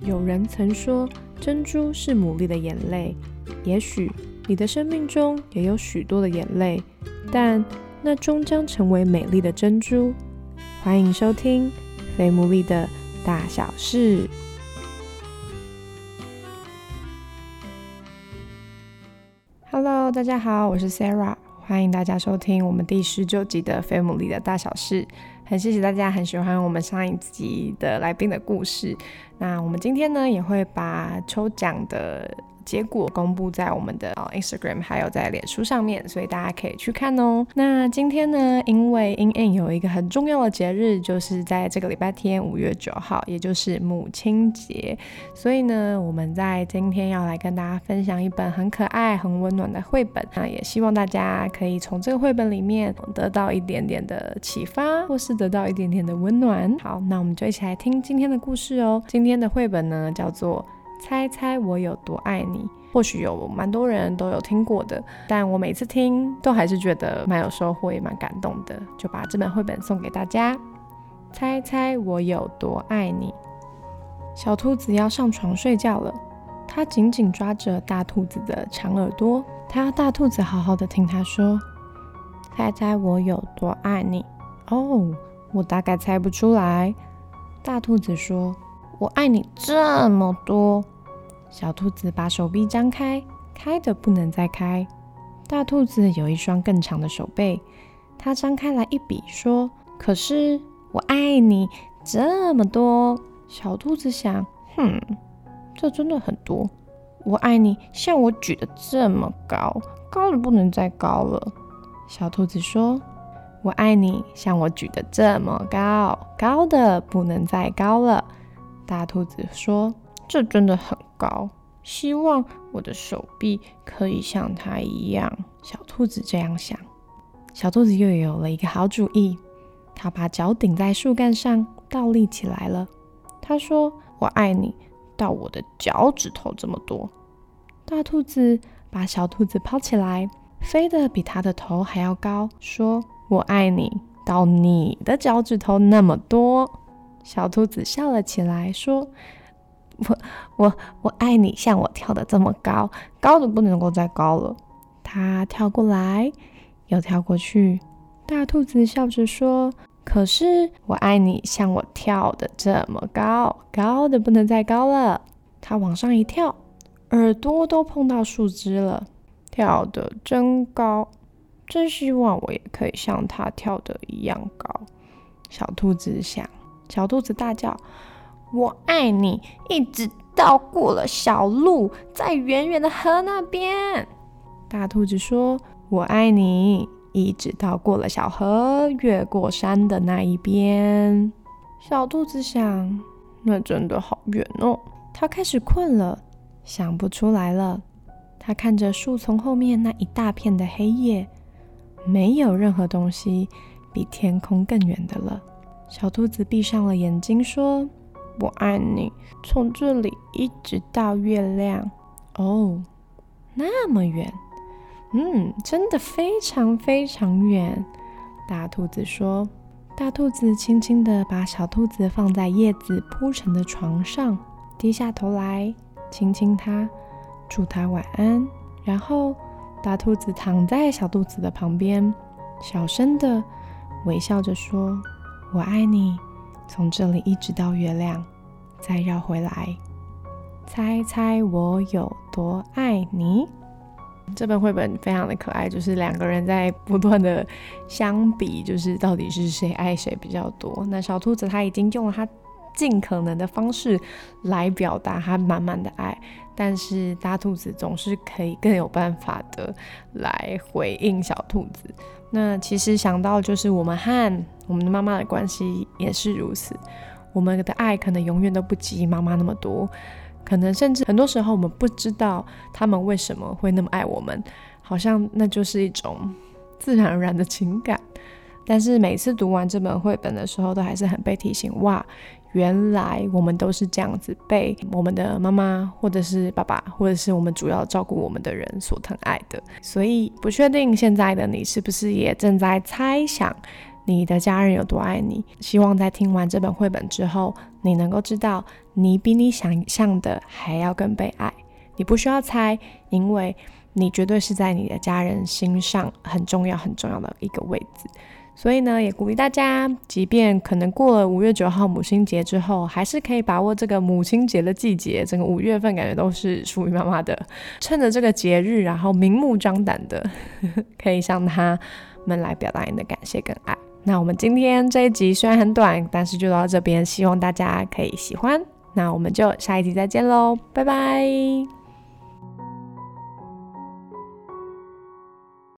有人曾说，珍珠是牡蛎的眼泪。也许你的生命中也有许多的眼泪，但那终将成为美丽的珍珠。欢迎收听《非牡蛎的大小事》。Hello，大家好，我是 Sarah，欢迎大家收听我们第十九集的《非牡蛎的大小事》。很谢谢大家，很喜欢我们上一集的来宾的故事。那我们今天呢，也会把抽奖的。结果公布在我们的 Instagram 还有在脸书上面，所以大家可以去看哦。那今天呢，因为 In In 有一个很重要的节日，就是在这个礼拜天五月九号，也就是母亲节，所以呢，我们在今天要来跟大家分享一本很可爱、很温暖的绘本。那也希望大家可以从这个绘本里面得到一点点的启发，或是得到一点点的温暖。好，那我们就一起来听今天的故事哦。今天的绘本呢，叫做。猜猜我有多爱你？或许有蛮多人都有听过的，但我每次听都还是觉得蛮有收获，也蛮感动的，就把这本绘本送给大家。猜猜我有多爱你？小兔子要上床睡觉了，它紧紧抓着大兔子的长耳朵，它要大兔子好好的听它说。猜猜我有多爱你？哦，我大概猜不出来。大兔子说。我爱你这么多，小兔子把手臂张开，开的不能再开。大兔子有一双更长的手背，它张开来一比，说：“可是我爱你这么多。”小兔子想：“哼，这真的很多。我爱你像我举的这么高，高的不能再高了。”小兔子说：“我爱你像我举的这么高，高的不能再高了。”大兔子说：“这真的很高，希望我的手臂可以像它一样。”小兔子这样想。小兔子又有了一个好主意，它把脚顶在树干上，倒立起来了。它说：“我爱你，到我的脚趾头这么多。”大兔子把小兔子抛起来，飞得比它的头还要高，说：“我爱你，到你的脚趾头那么多。”小兔子笑了起来，说：“我我我爱你，像我跳的这么高，高的不能够再高了。”它跳过来，又跳过去。大兔子笑着说：“可是我爱你，像我跳的这么高，高的不能再高了。”它往上一跳，耳朵都碰到树枝了，跳得真高，真希望我也可以像它跳的一样高。小兔子想。小兔子大叫：“我爱你！”一直到过了小路，在远远的河那边。大兔子说：“我爱你！”一直到过了小河，越过山的那一边。小兔子想：“那真的好远哦。”它开始困了，想不出来了。它看着树丛后面那一大片的黑夜，没有任何东西比天空更远的了。小兔子闭上了眼睛，说：“我爱你，从这里一直到月亮。”哦，那么远，嗯，真的非常非常远。大兔子说：“大兔子轻轻地把小兔子放在叶子铺成的床上，低下头来亲亲它，祝它晚安。然后，大兔子躺在小兔子的旁边，小声的微笑着说。”我爱你，从这里一直到月亮，再绕回来。猜猜我有多爱你？这本绘本非常的可爱，就是两个人在不断的相比，就是到底是谁爱谁比较多。那小兔子它已经用了它尽可能的方式来表达它满满的爱，但是大兔子总是可以更有办法的来回应小兔子。那其实想到就是我们和我们的妈妈的关系也是如此，我们的爱可能永远都不及妈妈那么多，可能甚至很多时候我们不知道他们为什么会那么爱我们，好像那就是一种自然而然的情感。但是每次读完这本绘本的时候，都还是很被提醒哇。原来我们都是这样子被我们的妈妈，或者是爸爸，或者是我们主要照顾我们的人所疼爱的。所以不确定现在的你是不是也正在猜想你的家人有多爱你。希望在听完这本绘本之后，你能够知道你比你想象的还要更被爱。你不需要猜，因为你绝对是在你的家人心上很重要、很重要的一个位置。所以呢，也鼓励大家，即便可能过了五月九号母亲节之后，还是可以把握这个母亲节的季节。整个五月份感觉都是属于妈妈的，趁着这个节日，然后明目张胆的 可以向他们来表达你的感谢跟爱。那我们今天这一集虽然很短，但是就到这边，希望大家可以喜欢。那我们就下一集再见喽，拜拜。